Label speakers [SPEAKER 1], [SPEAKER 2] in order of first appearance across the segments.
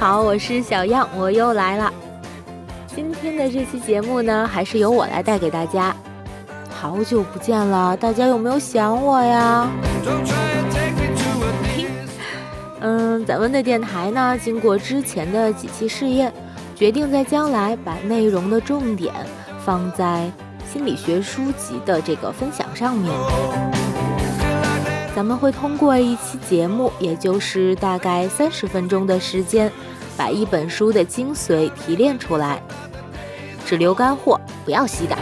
[SPEAKER 1] 好，我是小样，我又来了。今天的这期节目呢，还是由我来带给大家。好久不见了，大家有没有想我呀？嗯，咱们的电台呢，经过之前的几期试验，决定在将来把内容的重点放在心理学书籍的这个分享上面。咱们会通过一期节目，也就是大概三十分钟的时间，把一本书的精髓提炼出来，只留干货，不要细改。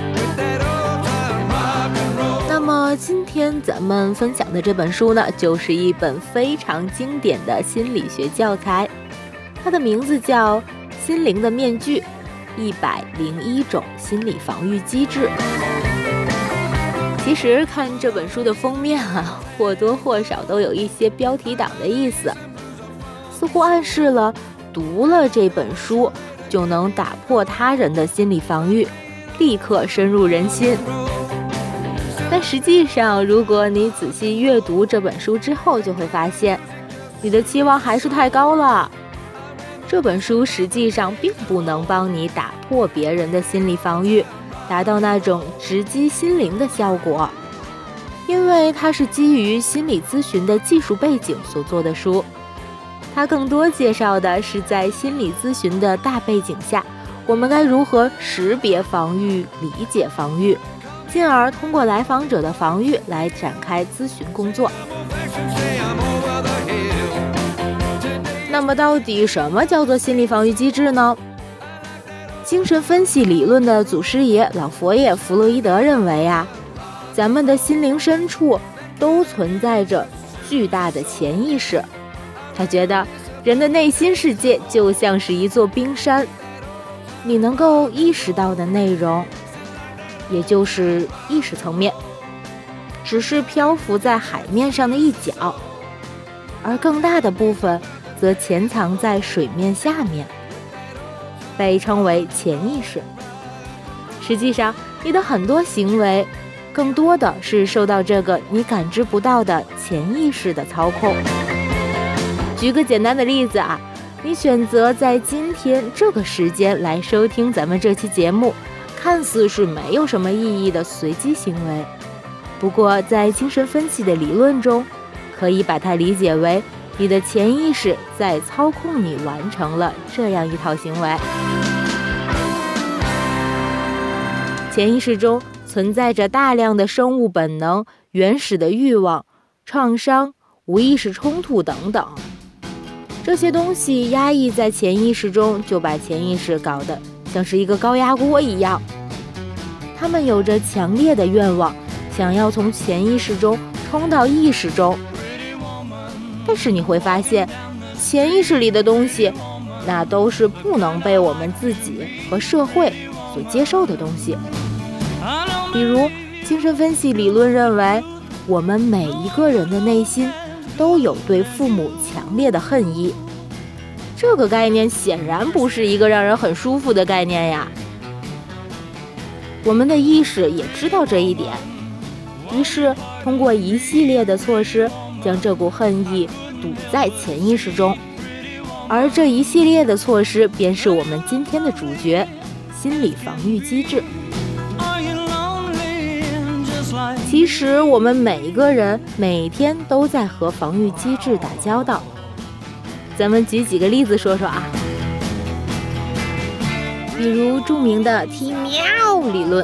[SPEAKER 1] 那么今天咱们分享的这本书呢，就是一本非常经典的心理学教材，它的名字叫《心灵的面具：一百零一种心理防御机制》。其实看这本书的封面啊，或多或少都有一些标题党的意思，似乎暗示了读了这本书就能打破他人的心理防御，立刻深入人心。但实际上，如果你仔细阅读这本书之后，就会发现你的期望还是太高了。这本书实际上并不能帮你打破别人的心理防御。达到那种直击心灵的效果，因为它是基于心理咨询的技术背景所做的书，它更多介绍的是在心理咨询的大背景下，我们该如何识别防御、理解防御，进而通过来访者的防御来展开咨询工作。那么，到底什么叫做心理防御机制呢？精神分析理论的祖师爷老佛爷弗洛伊德认为啊，咱们的心灵深处都存在着巨大的潜意识。他觉得人的内心世界就像是一座冰山，你能够意识到的内容，也就是意识层面，只是漂浮在海面上的一角，而更大的部分则潜藏在水面下面。被称为潜意识。实际上，你的很多行为，更多的是受到这个你感知不到的潜意识的操控。举个简单的例子啊，你选择在今天这个时间来收听咱们这期节目，看似是没有什么意义的随机行为，不过在精神分析的理论中，可以把它理解为。你的潜意识在操控你完成了这样一套行为。潜意识中存在着大量的生物本能、原始的欲望、创伤、无意识冲突等等。这些东西压抑在潜意识中，就把潜意识搞得像是一个高压锅一样。他们有着强烈的愿望，想要从潜意识中冲到意识中。但是你会发现，潜意识里的东西，那都是不能被我们自己和社会所接受的东西。比如，精神分析理论认为，我们每一个人的内心都有对父母强烈的恨意。这个概念显然不是一个让人很舒服的概念呀。我们的意识也知道这一点，于是通过一系列的措施。将这股恨意堵在潜意识中，而这一系列的措施便是我们今天的主角——心理防御机制。其实，我们每一个人每天都在和防御机制打交道。咱们举几个例子说说啊，比如著名的踢喵理论。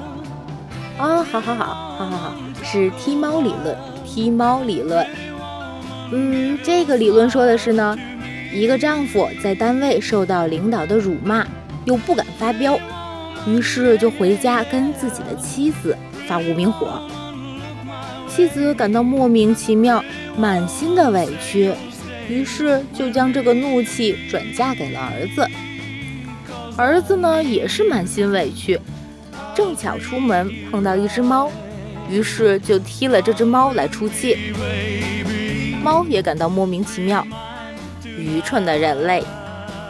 [SPEAKER 1] 啊，好好好，好好好，是踢猫理论，踢猫理论。嗯，这个理论说的是呢，一个丈夫在单位受到领导的辱骂，又不敢发飙，于是就回家跟自己的妻子发无名火。妻子感到莫名其妙，满心的委屈，于是就将这个怒气转嫁给了儿子。儿子呢，也是满心委屈，正巧出门碰到一只猫，于是就踢了这只猫来出气。猫也感到莫名其妙，愚蠢的人类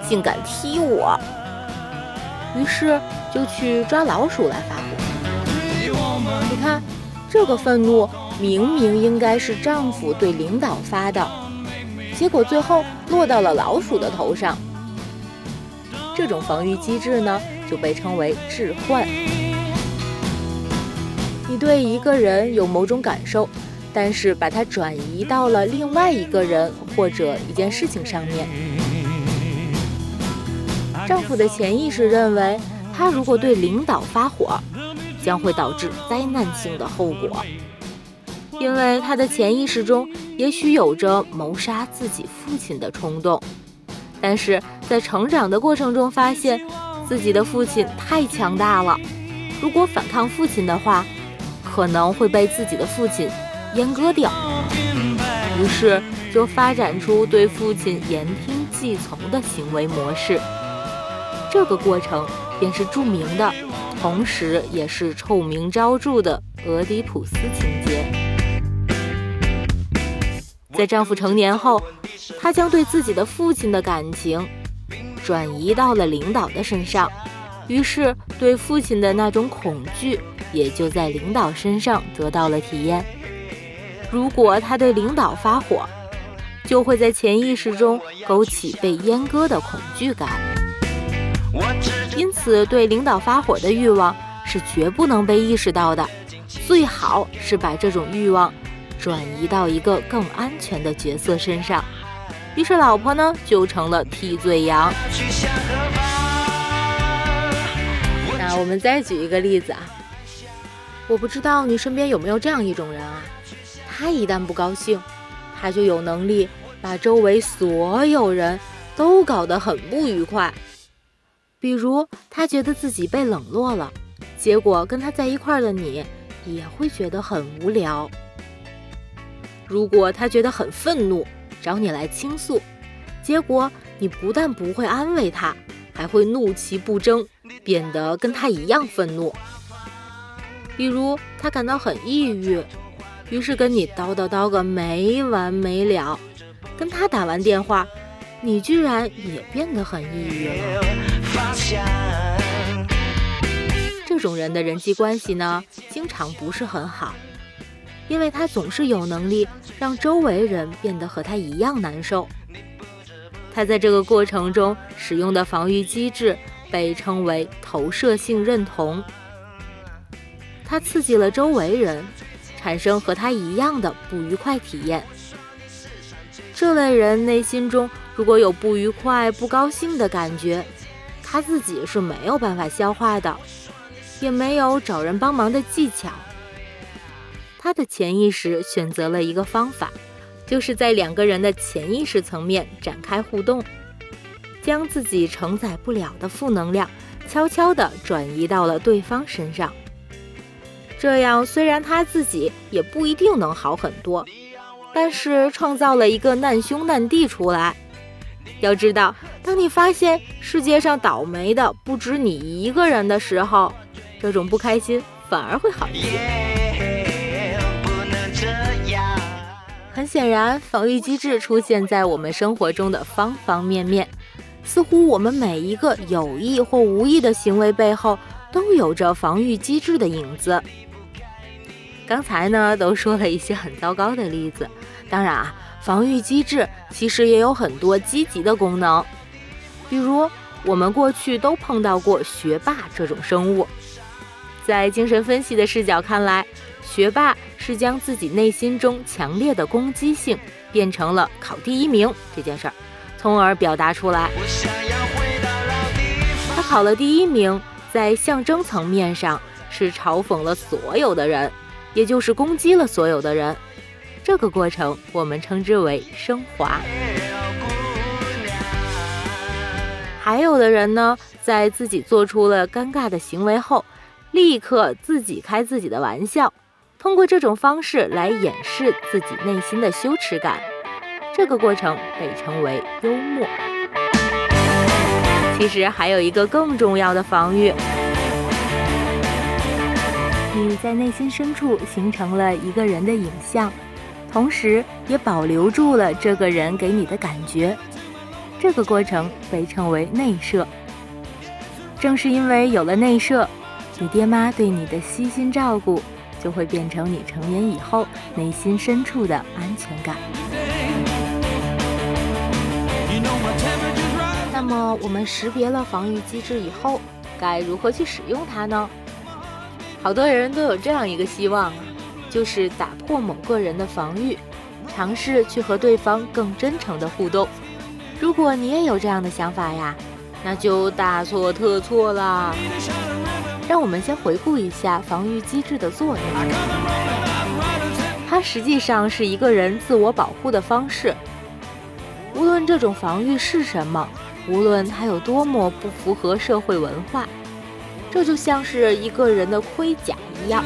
[SPEAKER 1] 竟敢踢我，于是就去抓老鼠来发火。你看，这个愤怒明明应该是丈夫对领导发的，结果最后落到了老鼠的头上。这种防御机制呢，就被称为置换。你对一个人有某种感受，但是把它转移到了另外一个人或者一件事情上面。丈夫的潜意识认为，他如果对领导发火，将会导致灾难性的后果，因为他的潜意识中也许有着谋杀自己父亲的冲动。但是在成长的过程中，发现自己的父亲太强大了，如果反抗父亲的话，可能会被自己的父亲阉割掉。于是就发展出对父亲言听计从的行为模式。这个过程便是著名的，同时也是臭名昭著的俄狄浦斯情节。在丈夫成年后。她将对自己的父亲的感情转移到了领导的身上，于是对父亲的那种恐惧也就在领导身上得到了体验。如果她对领导发火，就会在潜意识中勾起被阉割的恐惧感。因此，对领导发火的欲望是绝不能被意识到的，最好是把这种欲望转移到一个更安全的角色身上。于是，老婆呢就成了替罪羊。那我们再举一个例子啊，我不知道你身边有没有这样一种人啊，他一旦不高兴，他就有能力把周围所有人都搞得很不愉快。比如，他觉得自己被冷落了，结果跟他在一块儿的你也会觉得很无聊。如果他觉得很愤怒，找你来倾诉，结果你不但不会安慰他，还会怒其不争，变得跟他一样愤怒。比如他感到很抑郁，于是跟你叨叨叨个没完没了。跟他打完电话，你居然也变得很抑郁了。这种人的人际关系呢，经常不是很好。因为他总是有能力让周围人变得和他一样难受，他在这个过程中使用的防御机制被称为投射性认同。他刺激了周围人，产生和他一样的不愉快体验。这类人内心中如果有不愉快、不高兴的感觉，他自己是没有办法消化的，也没有找人帮忙的技巧。他的潜意识选择了一个方法，就是在两个人的潜意识层面展开互动，将自己承载不了的负能量悄悄地转移到了对方身上。这样虽然他自己也不一定能好很多，但是创造了一个难兄难弟出来。要知道，当你发现世界上倒霉的不止你一个人的时候，这种不开心反而会好一些。很显然，防御机制出现在我们生活中的方方面面，似乎我们每一个有意或无意的行为背后都有着防御机制的影子。刚才呢，都说了一些很糟糕的例子，当然啊，防御机制其实也有很多积极的功能，比如我们过去都碰到过学霸这种生物，在精神分析的视角看来。学霸是将自己内心中强烈的攻击性变成了考第一名这件事儿，从而表达出来。他考了第一名，在象征层面上是嘲讽了所有的人，也就是攻击了所有的人。这个过程我们称之为升华。还有的人呢，在自己做出了尴尬的行为后，立刻自己开自己的玩笑。通过这种方式来掩饰自己内心的羞耻感，这个过程被称为幽默。其实还有一个更重要的防御，你在内心深处形成了一个人的影像，同时也保留住了这个人给你的感觉，这个过程被称为内射。正是因为有了内射，你爹妈对你的悉心照顾。就会变成你成年以后内心深处的安全感。那么，我们识别了防御机制以后，该如何去使用它呢？好多人都有这样一个希望啊，就是打破某个人的防御，尝试去和对方更真诚的互动。如果你也有这样的想法呀，那就大错特错啦！让我们先回顾一下防御机制的作用，它实际上是一个人自我保护的方式。无论这种防御是什么，无论它有多么不符合社会文化，这就像是一个人的盔甲一样。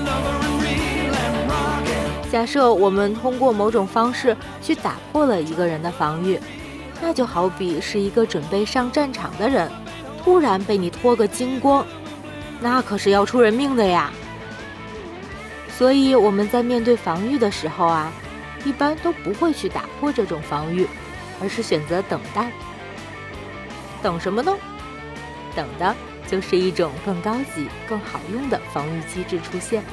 [SPEAKER 1] 假设我们通过某种方式去打破了一个人的防御，那就好比是一个准备上战场的人，突然被你脱个精光，那可是要出人命的呀。所以我们在面对防御的时候啊，一般都不会去打破这种防御。而是选择等待，等什么呢？等的就是一种更高级、更好用的防御机制出现，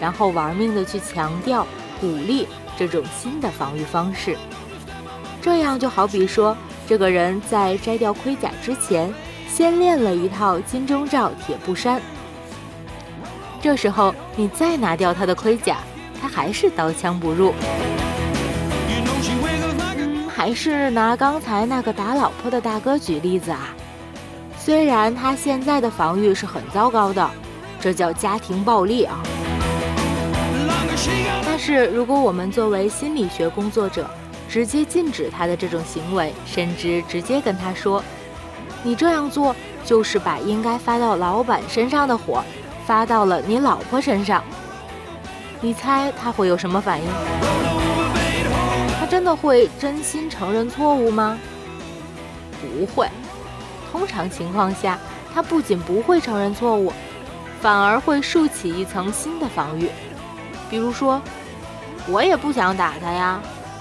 [SPEAKER 1] 然后玩命的去强调、鼓励这种新的防御方式。这样就好比说，这个人在摘掉盔甲之前，先练了一套金钟罩铁布衫。这时候你再拿掉他的盔甲，他还是刀枪不入。还是拿刚才那个打老婆的大哥举例子啊，虽然他现在的防御是很糟糕的，这叫家庭暴力啊。但是如果我们作为心理学工作者，直接禁止他的这种行为，甚至直接跟他说，你这样做就是把应该发到老板身上的火发到了你老婆身上，你猜他会有什么反应？他真的会真心承认错误吗？不会。通常情况下，他不仅不会承认错误，反而会竖起一层新的防御。比如说，我也不想打他呀，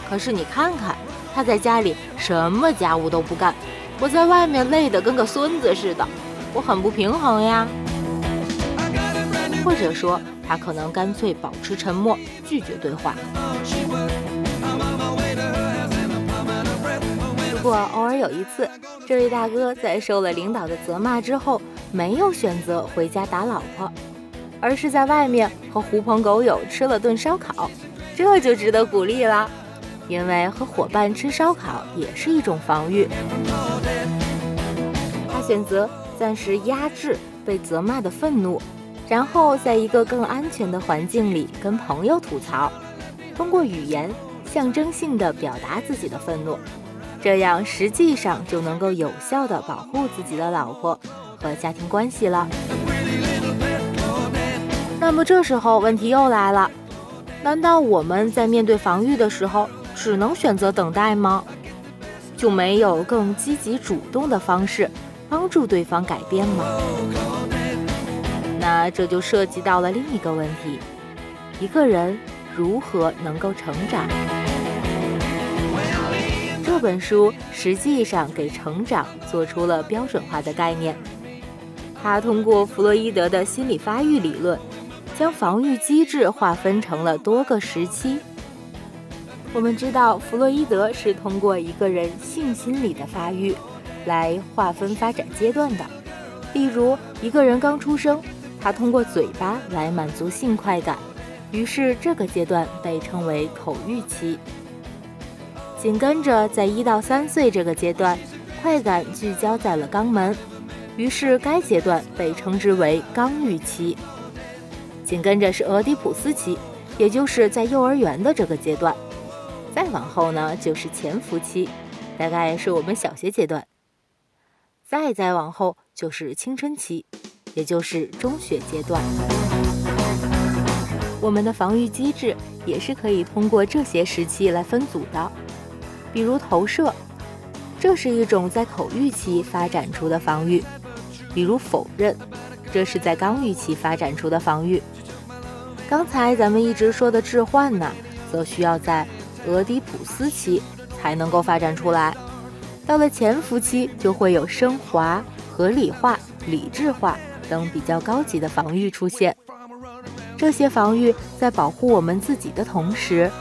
[SPEAKER 1] 可是你看看，他在家里什么家务都不干，我在外面累得跟个孙子似的，我很不平衡呀。或者说，他可能干脆保持沉默，拒绝对话。如果偶尔有一次，这位大哥在受了领导的责骂之后，没有选择回家打老婆，而是在外面和狐朋狗友吃了顿烧烤，这就值得鼓励了。因为和伙伴吃烧烤也是一种防御。他选择暂时压制被责骂的愤怒，然后在一个更安全的环境里跟朋友吐槽，通过语言象征性的表达自己的愤怒。这样实际上就能够有效的保护自己的老婆和家庭关系了。那么这时候问题又来了，难道我们在面对防御的时候只能选择等待吗？就没有更积极主动的方式帮助对方改变吗？那这就涉及到了另一个问题：一个人如何能够成长？这本书实际上给成长做出了标准化的概念。他通过弗洛伊德的心理发育理论，将防御机制划分成了多个时期。我们知道，弗洛伊德是通过一个人性心理的发育来划分发展阶段的。例如，一个人刚出生，他通过嘴巴来满足性快感，于是这个阶段被称为口欲期。紧跟着，在一到三岁这个阶段，快感聚焦在了肛门，于是该阶段被称之为肛欲期。紧跟着是俄狄浦斯期，也就是在幼儿园的这个阶段。再往后呢，就是潜伏期，大概是我们小学阶段。再再往后就是青春期，也就是中学阶段。我们的防御机制也是可以通过这些时期来分组的。比如投射，这是一种在口欲期发展出的防御；比如否认，这是在刚欲期发展出的防御。刚才咱们一直说的置换呢，则需要在俄狄浦斯期才能够发展出来。到了潜伏期，就会有升华、合理化、理智化等比较高级的防御出现。这些防御在保护我们自己的同时。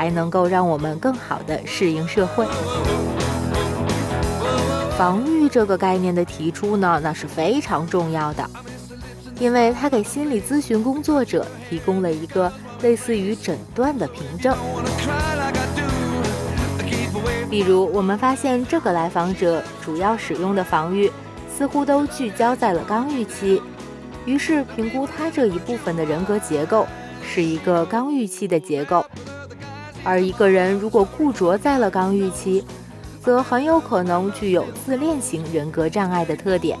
[SPEAKER 1] 还能够让我们更好的适应社会。防御这个概念的提出呢，那是非常重要的，因为它给心理咨询工作者提供了一个类似于诊断的凭证。比如，我们发现这个来访者主要使用的防御似乎都聚焦在了刚预期，于是评估他这一部分的人格结构是一个刚预期的结构。而一个人如果固着在了刚预期，则很有可能具有自恋型人格障碍的特点。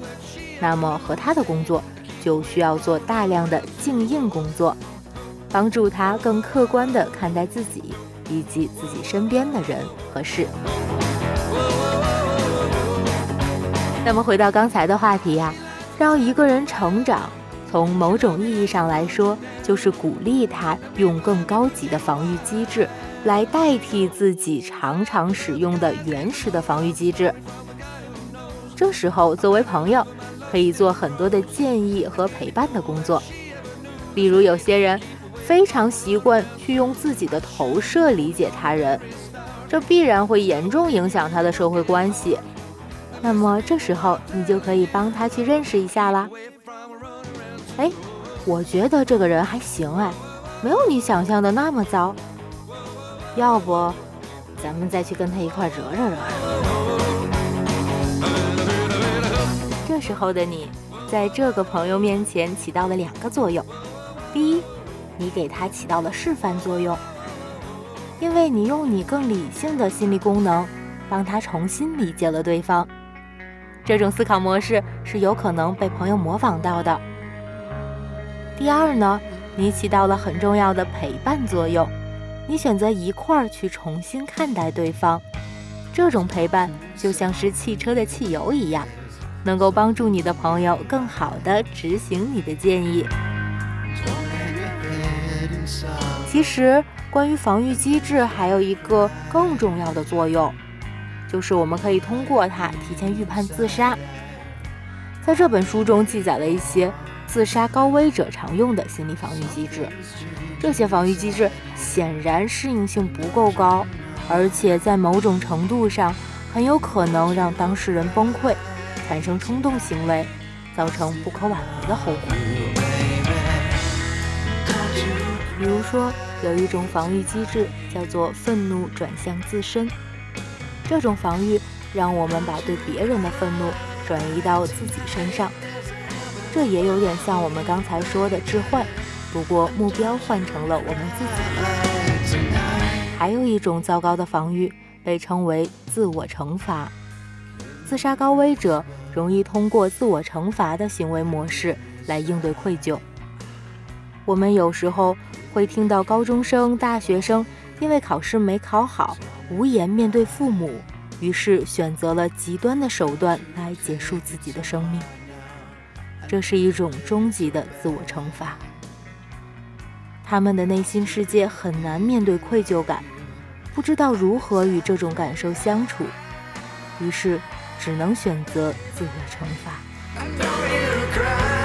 [SPEAKER 1] 那么，和他的工作就需要做大量的静应工作，帮助他更客观地看待自己以及自己身边的人和事。那么，回到刚才的话题呀，让一个人成长，从某种意义上来说，就是鼓励他用更高级的防御机制。来代替自己常常使用的原始的防御机制。这时候，作为朋友，可以做很多的建议和陪伴的工作。例如，有些人非常习惯去用自己的投射理解他人，这必然会严重影响他的社会关系。那么，这时候你就可以帮他去认识一下啦。哎，我觉得这个人还行哎，没有你想象的那么糟。要不，咱们再去跟他一块惹惹惹。这时候的你，在这个朋友面前起到了两个作用：你给他起到了示范作用，因为你用你更理性的心理功能，帮他重新理解了对方。这种思考模式是有可能被朋友模仿到的。第二呢，你起到了很重要的陪伴作用。你选择一块儿去重新看待对方，这种陪伴就像是汽车的汽油一样，能够帮助你的朋友更好地执行你的建议。其实，关于防御机制还有一个更重要的作用，就是我们可以通过它提前预判自杀。在这本书中记载了一些自杀高危者常用的心理防御机制。这些防御机制显然适应性不够高，而且在某种程度上很有可能让当事人崩溃，产生冲动行为，造成不可挽回的后果。比如说，有一种防御机制叫做愤怒转向自身，这种防御让我们把对别人的愤怒转移到自己身上，这也有点像我们刚才说的置换。不过目标换成了我们自己。还有一种糟糕的防御被称为自我惩罚。自杀高危者容易通过自我惩罚的行为模式来应对愧疚。我们有时候会听到高中生、大学生因为考试没考好，无颜面对父母，于是选择了极端的手段来结束自己的生命。这是一种终极的自我惩罚。他们的内心世界很难面对愧疚感，不知道如何与这种感受相处，于是只能选择自我惩罚。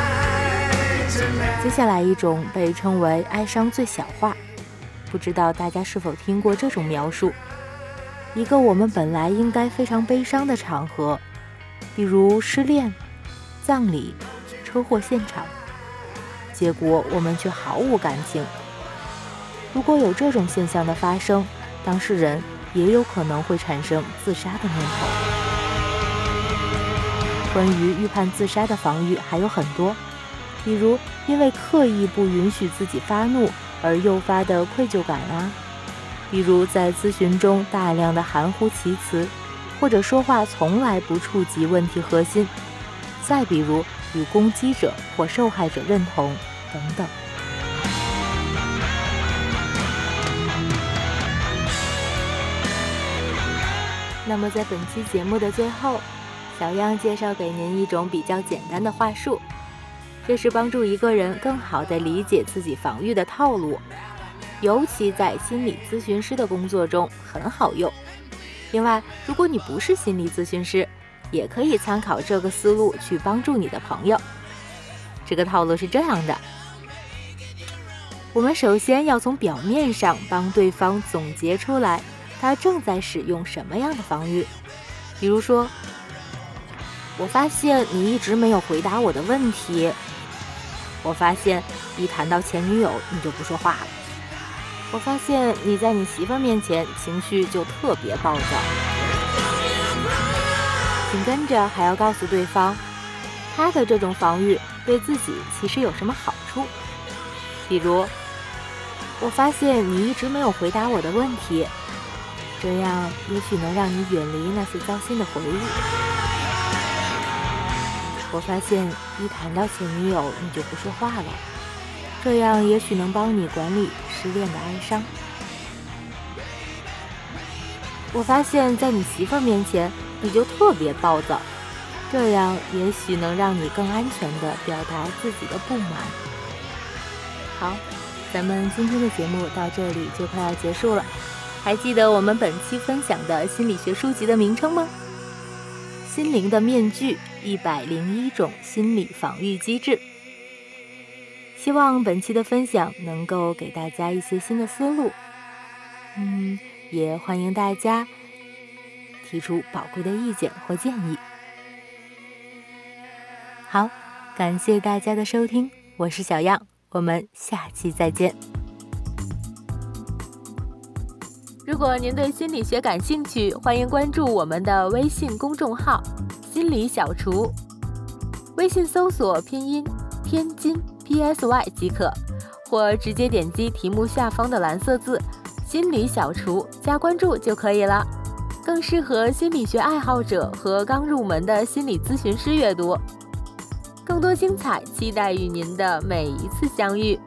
[SPEAKER 1] 接下来一种被称为哀伤最小化，不知道大家是否听过这种描述？一个我们本来应该非常悲伤的场合，比如失恋、葬礼、车祸现场。结果我们却毫无感情。如果有这种现象的发生，当事人也有可能会产生自杀的念头。关于预判自杀的防御还有很多，比如因为刻意不允许自己发怒而诱发的愧疚感啊，比如在咨询中大量的含糊其辞，或者说话从来不触及问题核心，再比如。与攻击者或受害者认同等等。那么，在本期节目的最后，小样介绍给您一种比较简单的话术，这是帮助一个人更好地理解自己防御的套路，尤其在心理咨询师的工作中很好用。另外，如果你不是心理咨询师，也可以参考这个思路去帮助你的朋友。这个套路是这样的：我们首先要从表面上帮对方总结出来他正在使用什么样的防御。比如说，我发现你一直没有回答我的问题。我发现一谈到前女友你就不说话了。我发现你在你媳妇儿面前情绪就特别暴躁。紧跟着还要告诉对方，他的这种防御对自己其实有什么好处？比如，我发现你一直没有回答我的问题，这样也许能让你远离那些糟心的回忆。我发现一谈到前女友，你就不说话了，这样也许能帮你管理失恋的哀伤。我发现在你媳妇儿面前，你就特别暴躁，这样也许能让你更安全的表达自己的不满。好，咱们今天的节目到这里就快要结束了，还记得我们本期分享的心理学书籍的名称吗？心灵的面具。一百零一种心理防御机制，希望本期的分享能够给大家一些新的思路。嗯，也欢迎大家提出宝贵的意见或建议。好，感谢大家的收听，我是小样，我们下期再见。如果您对心理学感兴趣，欢迎关注我们的微信公众号。心理小厨，微信搜索拼音天津 P S Y 即可，或直接点击题目下方的蓝色字“心理小厨”加关注就可以了，更适合心理学爱好者和刚入门的心理咨询师阅读。更多精彩，期待与您的每一次相遇。